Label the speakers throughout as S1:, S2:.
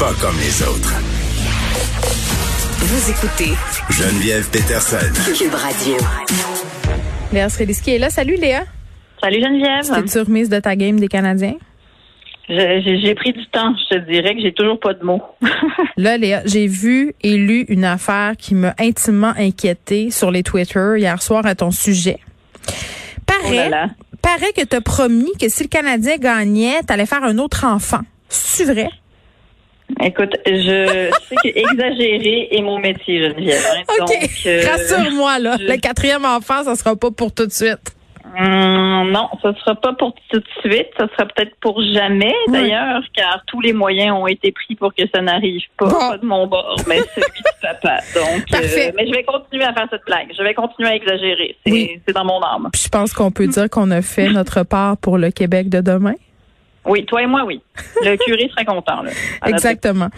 S1: Pas comme les autres.
S2: Vous écoutez
S1: Geneviève Peterson.
S2: Cube Radio.
S3: Léa Srediski est là. Salut Léa.
S4: Salut Geneviève.
S3: T'es-tu remise de ta game des Canadiens?
S4: Je- J'ai pris du temps. Je te dirais que j'ai toujours pas de mots.
S3: Là, Léa, j'ai vu et lu une affaire qui m'a intimement inquiétée sur les Twitter hier soir à ton sujet.
S4: Oh là
S3: Paraît,
S4: là.
S3: paraît que t'as promis que si le Canadien gagnait, t'allais faire un autre enfant. C'est vrai?
S4: Écoute, je sais que exagérer est mon métier, Geneviève. hein.
S3: OK.
S4: Donc, euh,
S3: Rassure-moi, là.
S4: je-
S3: Le quatrième enfant, ça sera pas pour tout de suite.
S4: hum, non, ce sera pas pour tout de suite. Ce sera peut-être pour jamais,
S3: Oui.
S4: d'ailleurs, car tous les moyens ont été pris pour que ça n'arrive pas.
S3: Bon.
S4: Pas de mon bord, mais celui du papa. Donc, euh, mais je vais continuer à faire cette blague. Je vais continuer à exagérer. C'est
S3: Oui.
S4: c'est dans mon âme.
S3: Puis je pense qu'on peut dire qu'on a fait notre part pour le Québec de demain.
S4: Oui, toi et moi, oui. Le curé serait content. Là,
S3: Exactement.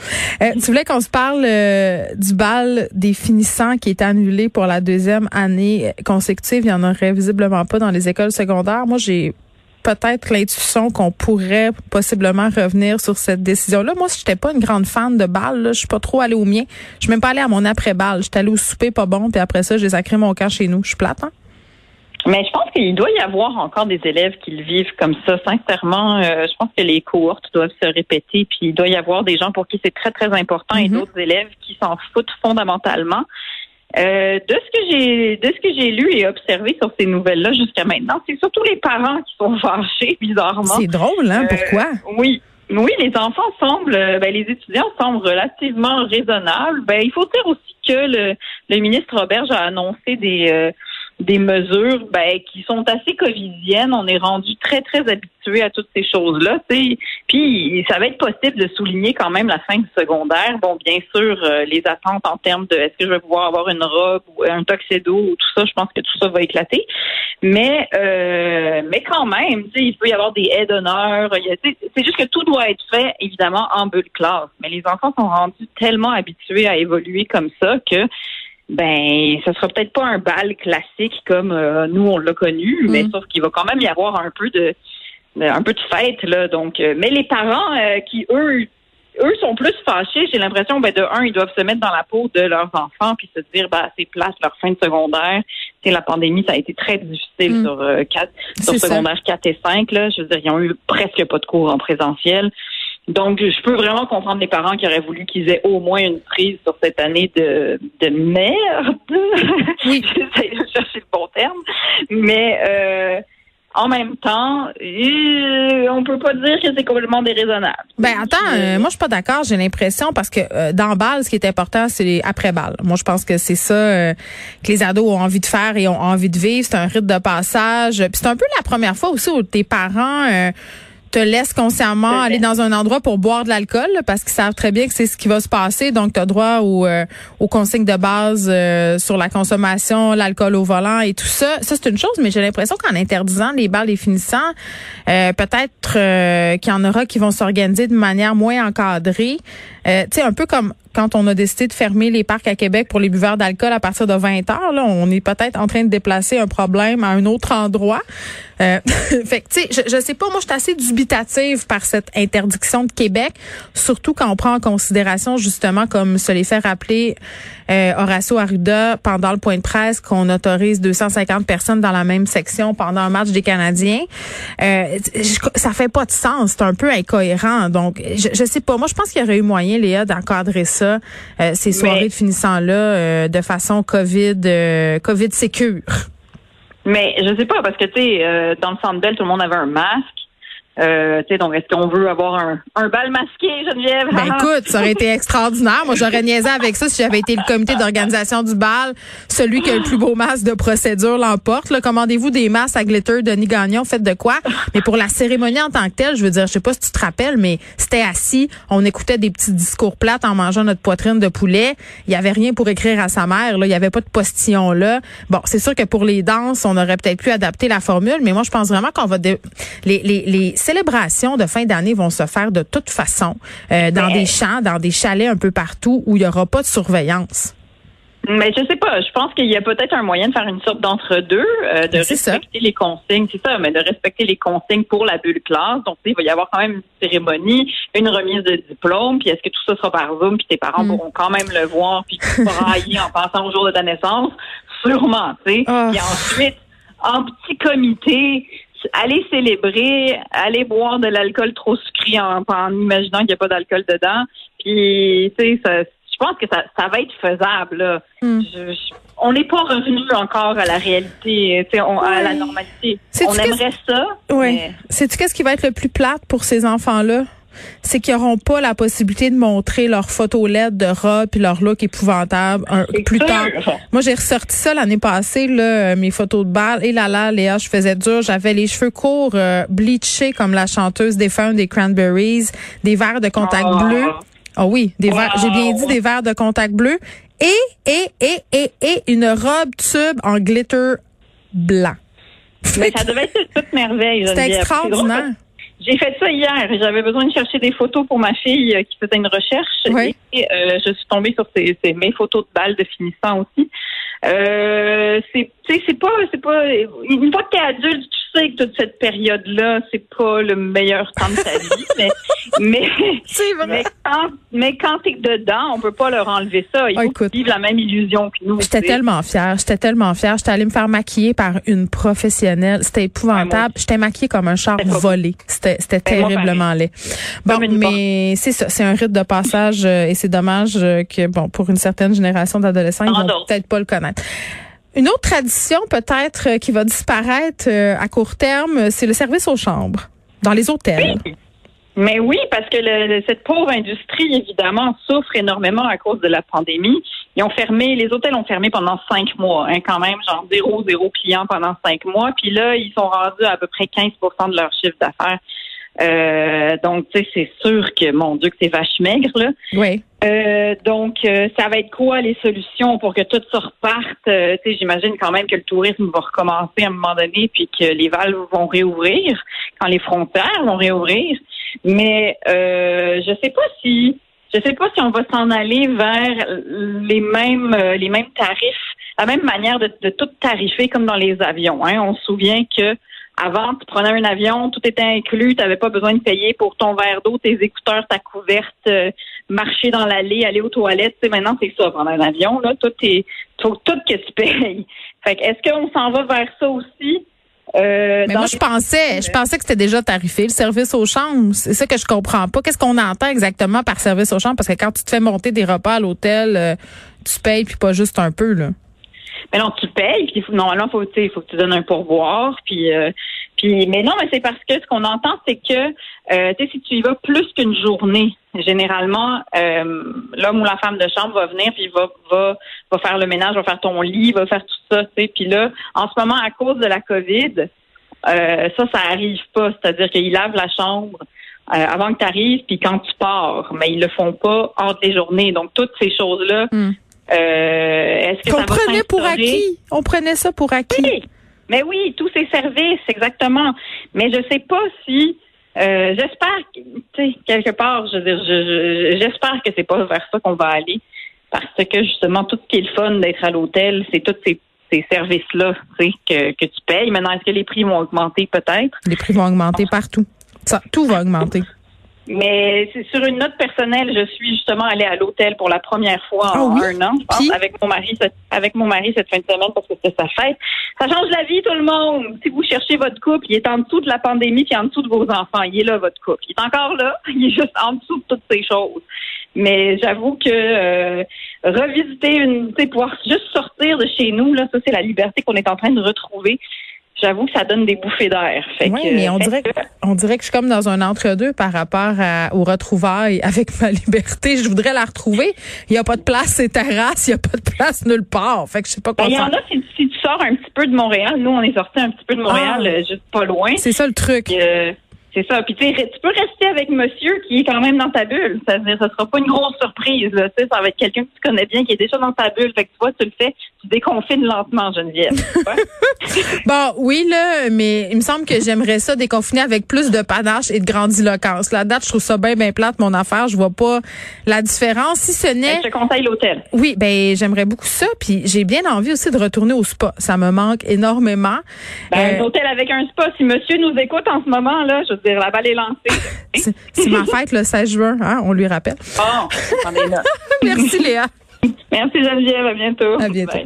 S3: Euh, tu voulais qu'on se parle euh, du bal des finissants qui est annulé pour la deuxième année consécutive. Il n'y en aurait visiblement pas dans les écoles secondaires. Moi, j'ai peut-être l'intuition qu'on pourrait possiblement revenir sur cette décision-là. Moi, si j'étais pas une grande fan de bal, je suis pas trop allée au mien. Je suis même pas allée à mon après-bal. J'étais allée au souper pas bon, puis après ça, j'ai sacré mon camp chez nous. Je suis plate, hein?
S4: Mais je pense qu'il doit y avoir encore des élèves qui le vivent comme ça. Sincèrement, euh, je pense que les cohortes doivent se répéter, puis il doit y avoir des gens pour qui c'est très, très important et
S3: Mhm.
S4: d'autres élèves qui s'en foutent fondamentalement. Euh, de ce que j'ai de ce que j'ai lu et observé sur ces nouvelles-là jusqu'à maintenant, c'est surtout les parents qui sont fâchés, bizarrement.
S3: C'est drôle, hein?
S4: Euh,
S3: Pourquoi?
S4: Oui. Oui, les enfants semblent, euh, ben, les étudiants semblent relativement raisonnables. Ben, il faut dire aussi que le, le ministre Roberge a annoncé des, euh, des mesures ben, qui sont assez covidiennes. On est rendu très, très habitué à toutes ces choses-là. Puis, ça va être possible de souligner quand même la fin du secondaire. Bon, bien sûr, euh, les attentes en termes de est-ce que je vais pouvoir avoir une robe ou un tuxedo ou tout ça, je pense que tout ça va éclater. Mais euh, mais quand même, il peut y avoir des aides d'honneur. C'est juste que tout doit être fait, évidemment, en bulle classe. Mais les enfants sont rendus tellement habitués à évoluer comme ça que ben, ce sera peut-être pas un bal classique comme euh, nous on l'a connu, mais
S3: Mm.
S4: sauf qu'il va quand même y avoir un peu de, de- un peu de fête là. Donc, euh, mais les parents euh, qui eux eux sont plus fâchés. J'ai l'impression, ben, de un, ils doivent se mettre dans la peau de leurs enfants puis se dire, ben, c'est place leur fin de secondaire. Tu sais, la pandémie, ça a été très difficile
S3: Mm.
S4: sur euh, quatre, sur
S3: C'est ça.
S4: secondaire 4 et 5. Là. Je veux dire, ils ont eu presque pas de cours en présentiel. Donc, je peux vraiment comprendre les parents qui auraient voulu qu'ils aient au moins une prise sur cette année de, de merde.
S3: Oui.
S4: J'essaie de chercher le bon terme. Mais euh, en même temps, euh, on peut pas dire que c'est complètement déraisonnable.
S3: Ben attends, euh, moi je suis pas d'accord. J'ai l'impression parce que euh, dans balle, ce qui est important, c'est les après balles. Moi, je pense que c'est ça euh, que les ados ont envie de faire et ont envie de vivre. C'est un rite de passage. Puis c'est un peu la première fois aussi où tes parents euh, te laissent consciemment aller dans un endroit pour boire de l'alcool parce qu'ils savent très bien que c'est ce qui va se passer. Donc, tu as droit aux, euh, aux consignes de base euh, sur la consommation, l'alcool au volant et tout ça. Ça, c'est une chose, mais j'ai l'impression qu'en interdisant les balles des finissants, euh, peut-être euh, qu'il y en aura qui vont s'organiser de manière moins encadrée. Euh, tu sais, un peu comme quand on a décidé de fermer les parcs à Québec pour les buveurs d'alcool à partir de 20 heures, là, on est peut-être en train de déplacer un problème à un autre endroit. Euh, fait que, tu sais, je, je sais pas, moi, je suis assez dubitative par cette interdiction de Québec, surtout quand on prend en considération, justement, comme se les fait rappeler euh, Horacio Arruda pendant le point de presse, qu'on autorise 250 personnes dans la même section pendant un match des Canadiens. Euh, je- ça fait pas de sens, c'est un peu incohérent. Donc, je, je sais pas, moi, je pense qu'il y aurait eu moyen, Léa, d'encadrer ça, euh, ces soirées
S4: Mais-
S3: de finissant-là, euh, de façon COVID, euh, COVID sécure.
S4: Mais je sais pas, parce que tu sais, dans le centre belle, tout le monde avait un masque. Euh, donc, est-ce qu'on veut avoir un, un bal masqué, Geneviève?
S3: Ben écoute, ça aurait été extraordinaire. Moi, j'aurais niaisé avec ça si j'avais été le comité d'organisation du bal. Celui qui a le plus beau masque de procédure l'emporte. Commandez-vous des masques à glitter Denis Gagnon, faites de quoi? Mais pour la cérémonie en tant que telle, je veux dire, je sais pas si tu te rappelles, mais c'était assis, on écoutait des petits discours plates en mangeant notre poitrine de poulet. Il y avait rien pour écrire à sa mère. Là. Il y avait pas de postillon là. Bon, c'est sûr que pour les danses, on aurait peut-être pu adapter la formule, mais moi, je pense vraiment qu'on va... les, les, les célébrations de fin d'année vont se faire de toute façon euh, dans des champs, dans des chalets un peu partout où il n'y aura pas de surveillance.
S4: Mais je sais pas. Je pense qu'il y a peut-être un moyen de faire une sorte d'entre-deux, euh, de respecter les consignes. C'est ça, mais de respecter les consignes pour la bulle classe. Donc, il va y avoir quand même une cérémonie, une remise de diplôme. Puis, est-ce que tout ça sera par Zoom, puis tes parents mm. pourront quand même le voir, puis brailler en pensant au jour de ta naissance? Sûrement, tu sais. Ah. Puis ensuite, en petit comité, aller célébrer, aller boire de l'alcool trop sucré en, en imaginant qu'il n'y a pas d'alcool dedans. Puis, tu sais, je pense que ça, ça va être faisable. Hmm. on n'est pas revenu encore à la réalité, on, à la normalité. On aimerait ça.
S3: Oui. Sais-tu qu'est-ce qui va être le plus plate pour ces enfants-là? C'est qu'ils n'auront pas la possibilité de montrer leurs photos LED de robe puis leur look épouvantable plus tard. Moi, j'ai ressorti ça l'année passée, là, mes photos de balle. Et là là, Léa, je faisais dur. J'avais les cheveux courts, euh, bleachés comme la chanteuse des fans des Cranberries, des verres de contact oh. bleu. Ah oui, des verres, j'ai bien dit des verres de contact bleu et, et, et, et, et une robe tube en glitter blanc.
S4: Mais ça devait être toute merveille.
S3: C'était extraordinaire.
S4: J'ai fait ça hier. J'avais besoin de chercher des photos pour ma fille euh, qui faisait une recherche. Et euh, je suis tombée sur ces, mes photos de balles de finissant aussi. Euh, c'est, c'est pas, c'est pas. Une fois que t'es adulte, tu sais que toute cette période-là, c'est pas le meilleur temps de ta vie, mais mais
S3: vrai.
S4: mais quand mais quand t'es dedans, on peut pas leur enlever ça. Ils ah, vivre la même illusion que nous.
S3: J'étais tellement fière. J'étais tellement fière. J'étais allée me faire maquiller par une professionnelle. C'était épouvantable. J'étais maquillée comme un char volé. C'était c'était ben, terriblement laid. Bon, mais c'est ça. C'est un rite de passage euh, et c'est dommage euh, que bon pour une certaine génération d'adolescents, ils vont peut-être pas le connaître. Une autre tradition peut-être euh, qui va disparaître euh, à court terme, c'est le service aux chambres dans les hôtels.
S4: Mais oui, parce que cette pauvre industrie, évidemment, souffre énormément à cause de la pandémie. Ils ont fermé, les hôtels ont fermé pendant cinq mois, hein, quand même, genre zéro, zéro client pendant cinq mois. Puis là, ils sont rendus à, peu près 15% de leur chiffre d'affaires. Euh, donc, tu sais, c'est sûr que, mon Dieu, que c'est vache maigre, là.
S3: Oui.
S4: Euh, donc, euh, ça va être quoi les solutions pour que tout se reparte? Tu sais, j'imagine quand même que le tourisme va recommencer à un moment donné, puis que les valves vont réouvrir, quand les frontières vont réouvrir. Mais je sais pas si je sais pas si on va s'en aller vers les mêmes les mêmes tarifs, la même manière de, de tout tarifer comme dans les avions. Hein. On se souvient que avant, tu prenais un avion, tout était inclus, tu n'avais pas besoin de payer pour ton verre d'eau, tes écouteurs, ta couverte, euh, marcher dans l'allée, aller aux toilettes. Maintenant, c'est ça, prendre un avion, là, tout est faut tout que tu payes. Fait est-ce qu'on s'en va vers ça aussi?
S3: Euh, mais moi, je pensais, je pensais que c'était déjà tarifé, le service aux chambres. C'est ça que je comprends pas. Qu'est-ce qu'on entend exactement par service aux chambres? Parce que quand tu te fais monter des repas à l'hôtel, euh, tu payes puis pas juste un peu, là.
S4: Mais non, tu payes, puis normalement, faut, il faut que tu donnes un pourboire, puis, euh, puis mais non, mais c'est parce que ce qu'on entend, c'est que euh, si tu y vas plus qu'une journée, généralement, euh, l'homme ou la femme de chambre va venir, puis va, va, va faire le ménage, va faire ton lit, va faire tout ça, tu sais. Puis là, en ce moment, à cause de la COVID, euh, ça, ça arrive pas. C'est-à-dire qu'ils lavent la chambre avant que tu arrives, puis quand tu pars, mais ils le font pas entre les journées. Donc, toutes ces choses-là, hmm.
S3: Euh, est-ce que prenait pour acquis. On prenait ça pour acquis.
S4: Oui. Mais oui, tous ces services, exactement. Mais je sais pas si euh, j'espère tu sais, quelque part, je j'espère que c'est pas vers ça qu'on va aller. Parce que justement, tout ce qui est le fun d'être à l'hôtel, c'est tous ces, services-là que, que tu payes. Maintenant, est-ce que les prix vont augmenter? Peut-être?
S3: Les prix vont augmenter partout. Ça, tout va augmenter.
S4: Mais c'est sur une note personnelle, je suis justement allée à l'hôtel pour la première fois en ah un an, avec mon mari, avec mon mari cette fin de semaine parce que c'était sa fête. Ça change la vie, tout le monde. Si vous cherchez votre couple, il est en dessous de la pandémie puis en dessous de vos enfants. Il est là, votre couple. Il est encore là. Il est juste en dessous de toutes ces choses. Mais j'avoue que euh, revisiter une, pouvoir juste sortir de chez nous, là, ça c'est la liberté qu'on est en train de retrouver j'avoue que ça donne des bouffées d'air.
S3: Oui, mais on dirait, que, on dirait que je suis comme dans un entre-deux par rapport à, aux retrouvailles avec ma liberté. Je voudrais la retrouver. Il n'y a pas de place ces terrasses, il n'y a pas de place nulle part. Fait que je sais pas quoi
S4: ben, Il y en a si, tu sors un petit peu de Montréal. Nous, on est sorti un petit peu de Montréal, ah. euh, juste pas loin.
S3: C'est ça le truc.
S4: Euh, c'est ça. Puis tu tu peux rester avec monsieur qui est quand même dans ta bulle. Ça ne sera pas une grosse surprise. Là. Tu sais, ça va être quelqu'un que tu connais bien, qui est déjà dans ta bulle. Fait que tu vois, tu le fais, tu déconfines lentement, Geneviève.
S3: bon, oui, là, mais il me semble que j'aimerais ça déconfiner avec plus de panache et de grandiloquence. La date, je trouve ça bien, bien plate, mon affaire. Je vois pas la différence. Si ce n'est...
S4: Je te conseille l'hôtel.
S3: Oui, ben j'aimerais beaucoup ça. Puis j'ai bien envie aussi de retourner au spa. Ça me manque énormément.
S4: Ben, un euh, hôtel avec un spa. Si monsieur nous écoute en ce moment, là, je dire, la balle est lancée.
S3: C'est ma fête le 16 juin, hein, on lui rappelle.
S4: Bon, on est là.
S3: Merci Léa.
S4: Merci Geneviève, à bientôt.
S3: À bientôt.